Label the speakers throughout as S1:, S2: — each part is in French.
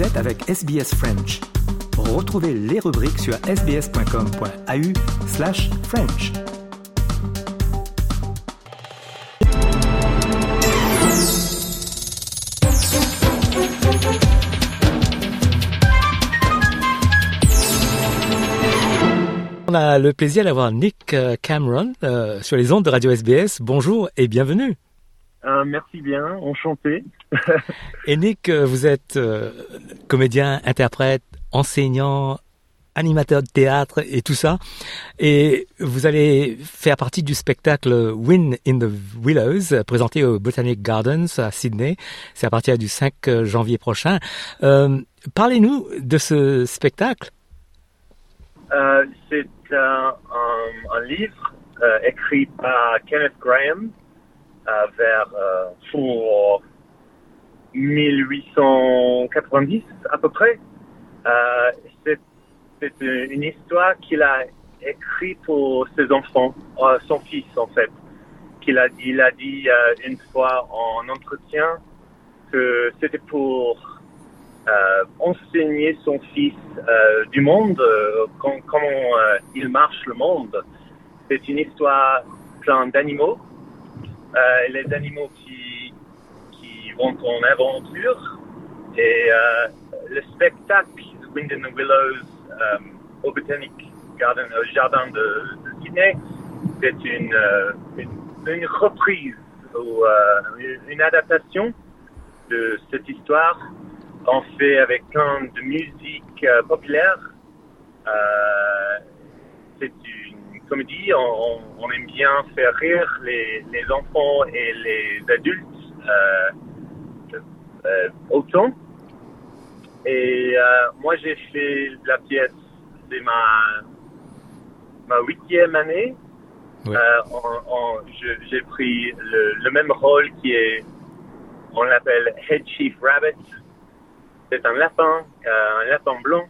S1: Êtes avec SBS French. Retrouvez les rubriques sur sbs.com.au slash French. On a le plaisir d'avoir Nick euh, Cameron euh, sur les ondes de Radio SBS. Bonjour et bienvenue.
S2: Euh, merci bien, enchanté.
S1: Et Nick, euh, vous êtes euh, comédien, interprète, enseignant, animateur de théâtre et tout ça. Et vous allez faire partie du spectacle Win in the Willows, présenté au Botanic Gardens à Sydney. C'est à partir du 5 janvier prochain. Euh, Parlez-nous de ce spectacle.
S2: C'est un, livre écrit par Kenneth Graham vers euh, pour 1890 à peu près. Euh, c'est une histoire qu'il a écrite pour ses enfants, euh, son fils en fait. Qu'il a, il a dit une fois en entretien que c'était pour euh, enseigner son fils euh, du monde, euh, com- comment il marche le monde. C'est une histoire plein d'animaux, les animaux qui, qui vont en aventure. Et euh, le spectacle Wind in the Willows euh, au Botanic Garden, au jardin de, de Sydney, c'est une, euh, une, une reprise ou euh, une- adaptation de cette histoire on fait avec plein de musique euh, populaire. Euh, c'est une comédie. On, aime bien faire rire les, les enfants et les adultes euh, euh, autant. Et euh, moi, j'ai fait la pièce. C'est ma ma huitième année.
S1: Ouais.
S2: J'ai pris le, le même rôle qui est, on l'appelle Head Chief Rabbit. C'est un lapin, un lapin blanc.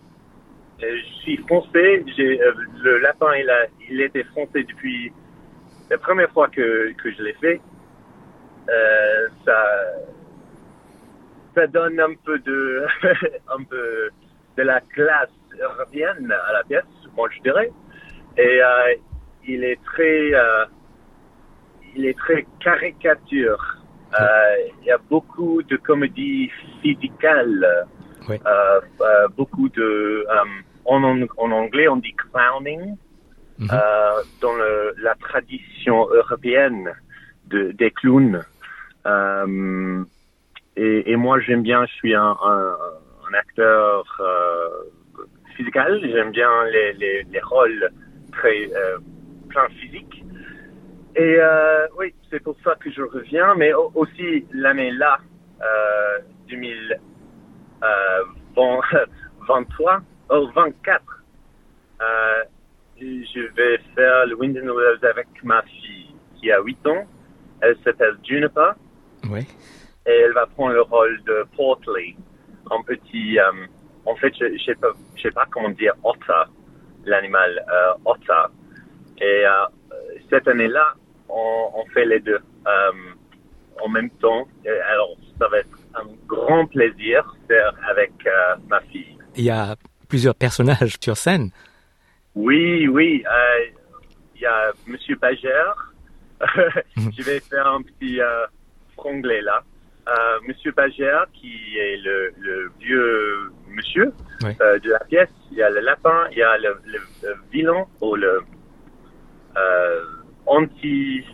S2: Et je suis français. J'ai, euh, le lapin, il a, il était français depuis la première fois que, que je l'ai fait. Euh, ça, ça donne un peu de, un peu de la classe européenne à la pièce, moi je dirais. Et euh, il est très, euh, il est très caricature. Euh, il y a beaucoup de comédies physicales,
S1: Oui.
S2: euh, euh, beaucoup de, euh, en, en anglais on dit clowning,
S1: Mhm.
S2: euh, dans le, la tradition européenne de, des clowns. Euh, et, et moi j'aime bien, je suis un, un, un acteur euh, physical, j'aime bien les, les, les rôles très euh, plein physique. Et oui, c'est pour ça que je reviens, mais au- aussi l'année là, euh, 2023, oh, 24, euh, je vais faire le Wind in the avec ma fille qui a 8 ans. Elle s'appelle Juniper
S1: Oui.
S2: et elle va prendre le rôle de Portley, un petit, euh, en fait, je, je sais pas, je sais pas comment dire otter, l'animal euh, otter. Et euh, cette année-là, on, on fait les deux en même temps. Alors, ça va être un grand plaisir de faire avec ma fille.
S1: Il y a plusieurs personnages sur scène.
S2: Oui, oui. euh, Il y a Monsieur Bagère. Je vais faire un petit euh, franglais là. Euh, Monsieur Bagère, qui est le, le vieux monsieur
S1: Oui.
S2: euh, de la pièce. Il y a le lapin, il y a le, le, le vilain ou le euh, anti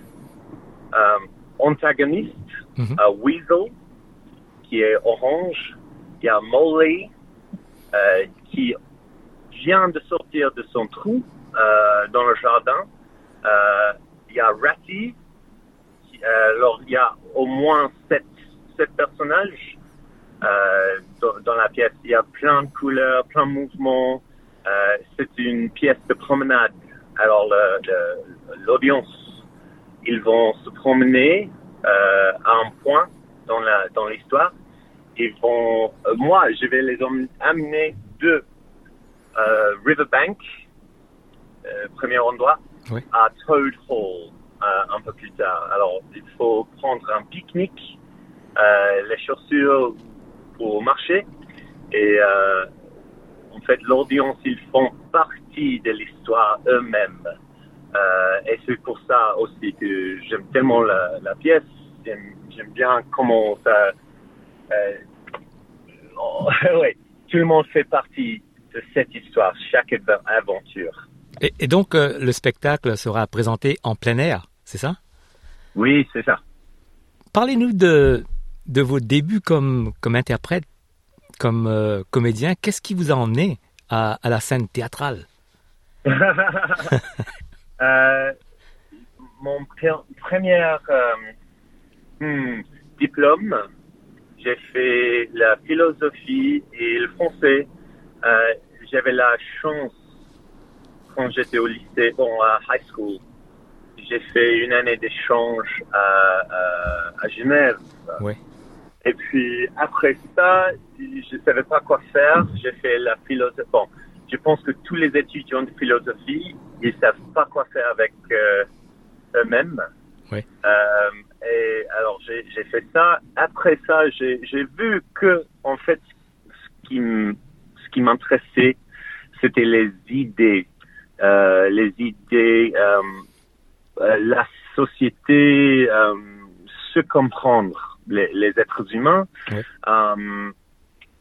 S2: euh, antagoniste, euh, Weasel, qui est orange. Il y a Molly, euh, qui vient de sortir de son trou euh, dans le jardin. Euh, il y a Ratty. euh, alors, il y a au moins sept, sept personnages euh, dans, dans la pièce. Il y a plein de couleurs, plein de mouvements. C'est une pièce de promenade. Alors, l'audience, ils vont se promener euh, à un point dans la dans l'histoire. Ils vont, euh, moi, je vais les amener de euh, Riverbank, euh, premier endroit,
S1: Oui.
S2: à Toad Hall euh, un peu plus tard. Alors, il faut prendre un pique-nique, les chaussures pour marcher Et en fait, l'audience, ils font partie de l'histoire eux-mêmes. Et c'est pour ça aussi que j'aime tellement la, la pièce. J'aime, j'aime bien comment ça... Euh, oh, ouais, tout le monde fait partie de cette histoire, chaque av- aventure.
S1: Et, et donc, euh, le spectacle sera présenté en plein air, c'est ça?
S2: Oui, c'est ça.
S1: Parlez-nous de, de vos débuts comme, comme interprète, comme euh, comédien. Qu'est-ce qui vous a emmené à, à la scène théâtrale?
S2: Euh, mon pre- premier hmm, diplôme, j'ai fait la philosophie et le français. Euh, J'avais la chance quand j'étais au lycée, bon, à high school. J'ai fait une année d'échange à, à, à Genève.
S1: Oui.
S2: Et puis après ça, je savais pas quoi faire. J'ai fait la philosophie. Bon, je pense que tous les étudiants de philosophie, ils savent pas quoi faire avec euh, eux-mêmes.
S1: Oui.
S2: Euh, alors j'ai fait ça. Après ça, j'ai vu que en fait, ce qui m- ce qui m'intéressait, c'était les idées, euh, les idées, euh, euh, la société, euh, se comprendre les, les êtres humains.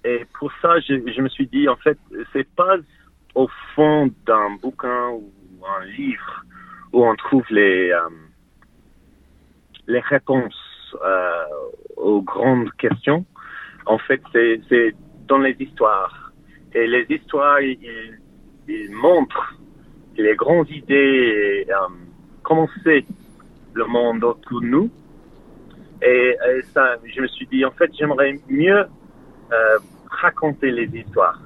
S2: Et pour ça, je, je me suis dit, en fait, c'est pas au fond d'un bouquin ou un livre où on trouve les, les réponses euh, aux grandes questions. En fait, c'est dans les histoires. Et les histoires, ils, ils montrent les grandes idées, et, euh, comment c'est le monde autour de nous. Et, et ça, je me suis dit, en fait, j'aimerais mieux euh, raconter les histoires.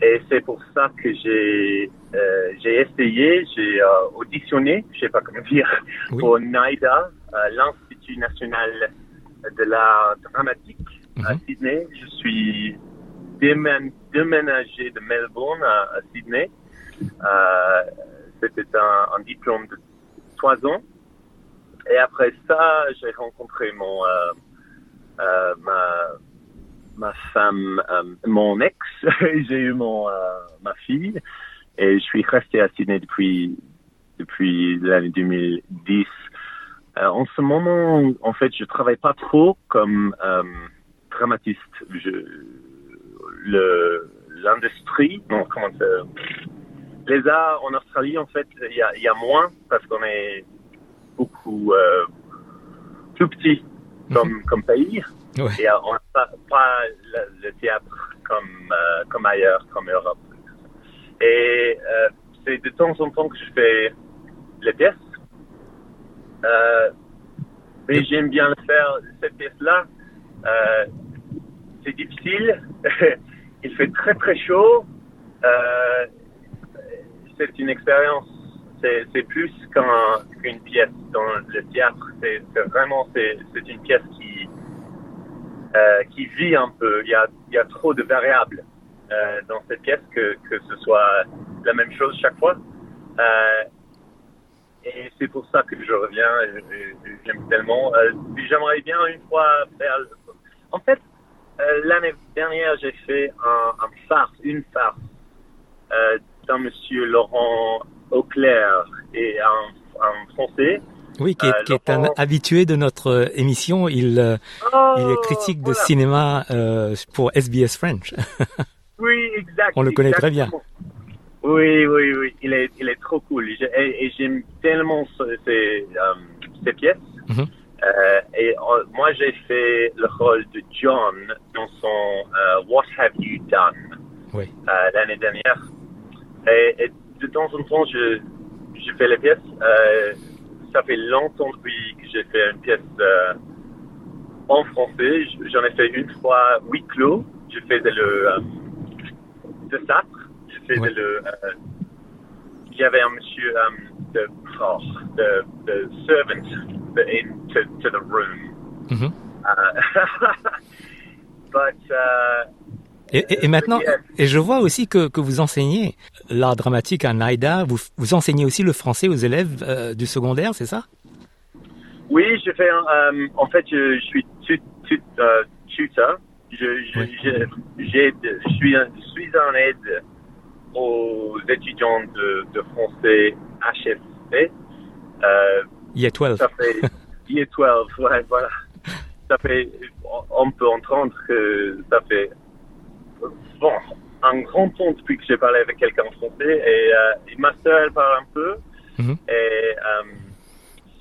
S2: Et c'est pour ça que j'ai euh, j'ai essayé, j'ai euh, auditionné, je sais pas comment dire,
S1: Oui.
S2: pour NIDA, euh, l'Institut national de l'art dramatique à
S1: Mhm.
S2: Sydney. Je suis démén- déménagé de Melbourne à, à Sydney. Euh, C'était un, un diplôme de trois ans. Et après ça, j'ai rencontré mon euh, euh, ma ma femme, mon ex. j'ai eu mon ma fille et je suis resté à Sydney depuis depuis l'année 2010. Euh, en ce moment, en fait, je travaille pas trop comme euh, dramatiste. Le l'industrie, non, comment ça, les arts en Australie, en fait, il y a, il y a moins parce qu'on est beaucoup euh, plus petit comme, comme pays.
S1: Ouais.
S2: Et euh, on n'a pas, pas le, le théâtre comme, euh, comme ailleurs, comme Europe. Et euh, c'est de temps en temps que je fais les pièces. Euh, mais j'aime bien le faire, cette pièce-là. Euh, c'est difficile. Il fait très très chaud. Euh, c'est une expérience. C'est, plus qu'un, qu'une pièce dans le théâtre. C'est, vraiment c'est, une pièce qui euh, qui vit un peu. Il y a, il y a trop de variables euh, dans cette pièce que, que ce soit la même chose chaque fois. Euh, et c'est pour ça que je reviens. J'aime tellement. Euh, j'aimerais bien une fois faire. En fait, euh, l'année dernière, j'ai fait un, un farce, une farce euh, d'un monsieur Laurent Auclair et un, un Français.
S1: Oui, qui est,
S2: Euh,
S1: qui est un habitué de notre émission. Il, il est
S2: Oh,
S1: critique de cinéma pour SBS French.
S2: Oui, exact.
S1: On le connaît très bien.
S2: Oui, oui, oui. Il est, il est trop cool. Et, et j'aime tellement ces, euh, ces pièces.
S1: Mhm.
S2: Euh, et euh, moi, j'ai fait le rôle de John dans son euh, What Have You Done
S1: Oui.
S2: l'année dernière. Et, et de temps en temps, je, je fais les pièces. Ça fait longtemps depuis que j'ai fait une pièce en français. J'en ai fait une fois huis clos. Je faisais le de Sartre.
S1: Ouais.
S2: le. euh, il y avait un monsieur euh, de, oh, de, de servant in, to, to the room.
S1: Mhm.
S2: Uh, but uh,
S1: Et, et- et maintenant, et je vois aussi que, que vous enseignez l'art dramatique à NIDA. Vous, vous enseignez aussi le français aux élèves euh, du secondaire, c'est ça?
S2: Oui, je fais. euh, en fait, je, je suis tu, tu, euh, tuteur Je, je, je, je suis, un- suis en aide aux étudiants de, de français HFP. Euh,
S1: Year 12.
S2: ça fait Year 12, ouais, voilà. Ça fait, on peut entendre que ça fait, bon, un grand temps depuis que j'ai parlé avec quelqu'un en français et, euh, et ma sœur, elle parle un peu.
S1: Mhm.
S2: Et euh,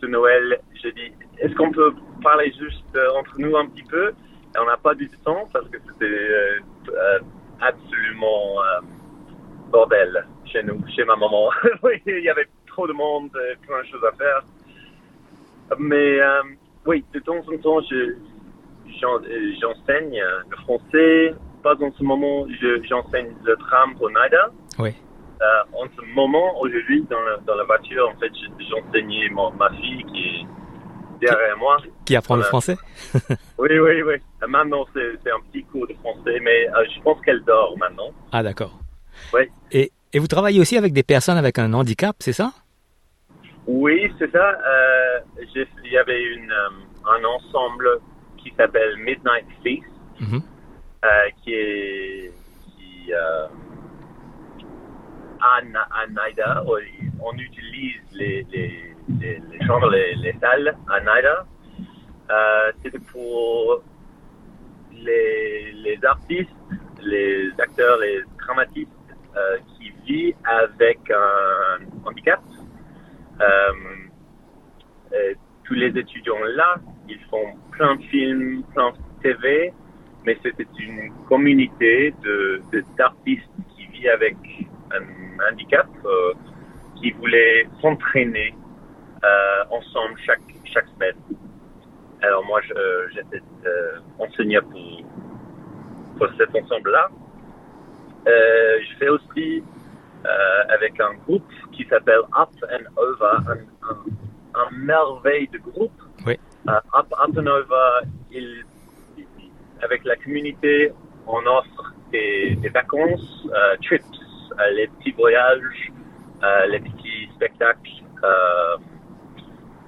S2: ce Noël, j'ai dit, est-ce qu'on peut parler juste euh, entre nous un petit peu? Et on n'a pas du temps parce que c'était euh, euh, absolument euh, bordel chez nous, chez ma maman. oui, il y avait trop de monde, euh, plein de choses à faire. Mais euh, oui, de temps en temps, je, euh, j'enseigne le français. Pas en ce moment, je- j'enseigne le tram pour NIDA.
S1: Oui.
S2: Euh, en ce moment, aujourd'hui, dans la, dans la voiture, en fait, je- j'enseignais ma fille qui est derrière moi.
S1: Qui apprend le français?
S2: Oui, oui, oui. Maintenant, c'est c'est un petit cours de français, mais euh, je pense qu'elle dort maintenant.
S1: Ah, d'accord.
S2: Oui.
S1: Et, et vous travaillez aussi avec des personnes avec un handicap, c'est ça?
S2: Oui, c'est ça. Euh, il y avait une, euh, un ensemble qui s'appelle Midnight Feast,
S1: Mhm.
S2: euh, qui est qui, euh, à, à NIDA, on, on utilise les, les, les, les chambres, les, les salles à NIDA. Euh, C'était pour les, les artistes, les acteurs, les dramatistes euh, qui vivent avec un handicap. Euh, euh, tous les étudiants là, ils font plein de films, plein de TV, mais c'était une communauté de d'artistes qui vivent avec un handicap, qui voulaient s'entraîner ensemble chaque chaque semaine. Alors moi, j'étais enseignant pour pour cet ensemble-là. Euh, je fais aussi euh, avec un groupe qui s'appelle Up and Over, un, un, un merveille de groupe.
S1: Oui.
S2: Euh, Up, Up and Over, il, avec la communauté, on offre des, des vacances, trips, les petits voyages, les petits spectacles,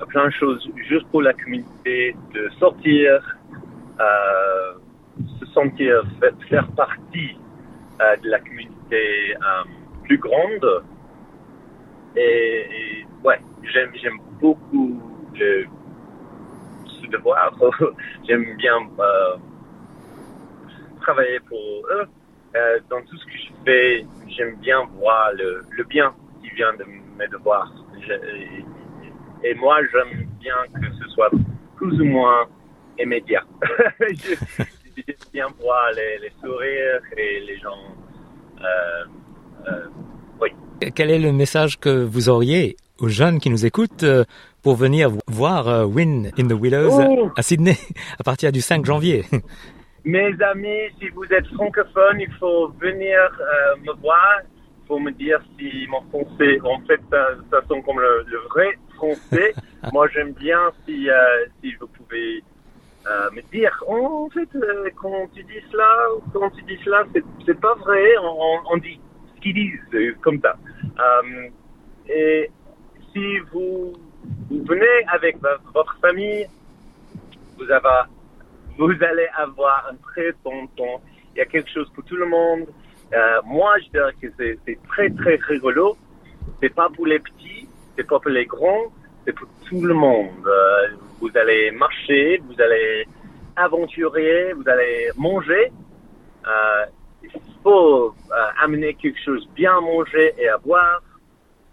S2: plein de choses juste pour la communauté de sortir, se sentir fa- faire partie de la communauté euh, plus grande. Et, ouais, j'aime j'aime beaucoup le, ce devoir. j'aime bien euh, travailler pour eux. Euh, dans tout ce que je fais, j'aime bien voir le, le bien qui vient de mes devoirs. Et, moi, j'aime bien que ce soit plus ou moins immédiat. Bien voir les, les sourires et les gens. Euh, euh, oui.
S1: Quel est le message que vous auriez aux jeunes qui nous écoutent euh, pour venir voir Win in the Willows
S2: Oh.
S1: à Sydney à partir du 5 janvier?
S2: Mes amis, si vous êtes francophone, il faut venir euh, me voir. Il faut me dire si mon français, en fait, ça, ça sonne comme le, le vrai français. Moi, j'aime bien si, euh, si vous pouvez euh, me dire, en fait, euh, quand tu dis cela, quand tu dis cela, c'est, pas vrai. On, on- dit ce qu'ils disent, euh, comme ça. Euh, et si vous, vous venez avec vo- votre famille, vous avez vous allez avoir un très bon temps. Il y a quelque chose pour tout le monde. Euh, moi, je dirais que c'est c'est très, très rigolo. C'est pas pour les petits, c'est pas pour les grands, c'est pour tout le monde. Vous allez marcher, vous allez aventurer, vous allez manger. Euh, il faut euh, amener quelque chose bien à manger et à boire.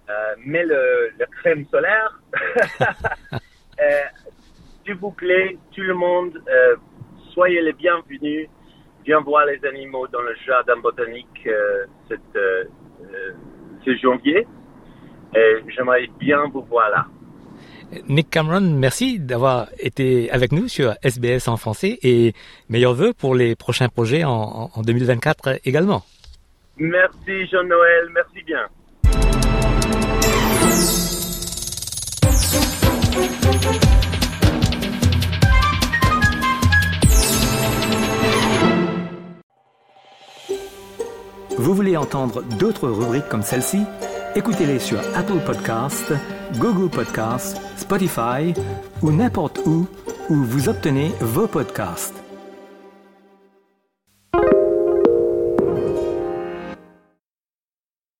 S2: Euh, mais le, le crème solaire, euh, s'il vous plaît, tout le monde, euh, soyez les bienvenus. Viens voir les animaux dans le jardin botanique euh, cette, ce janvier. Et j'aimerais bien vous voir là.
S1: Nick Cameron, merci d'avoir été avec nous sur SBS en français et meilleurs vœux pour les prochains projets en, en- en 2024 également.
S2: Merci Jean-Noël, merci bien.
S1: Vous voulez entendre d'autres rubriques comme celle-ci? Écoutez-les sur Apple Podcasts, Google Podcasts, Spotify ou n'importe où où vous obtenez vos podcasts.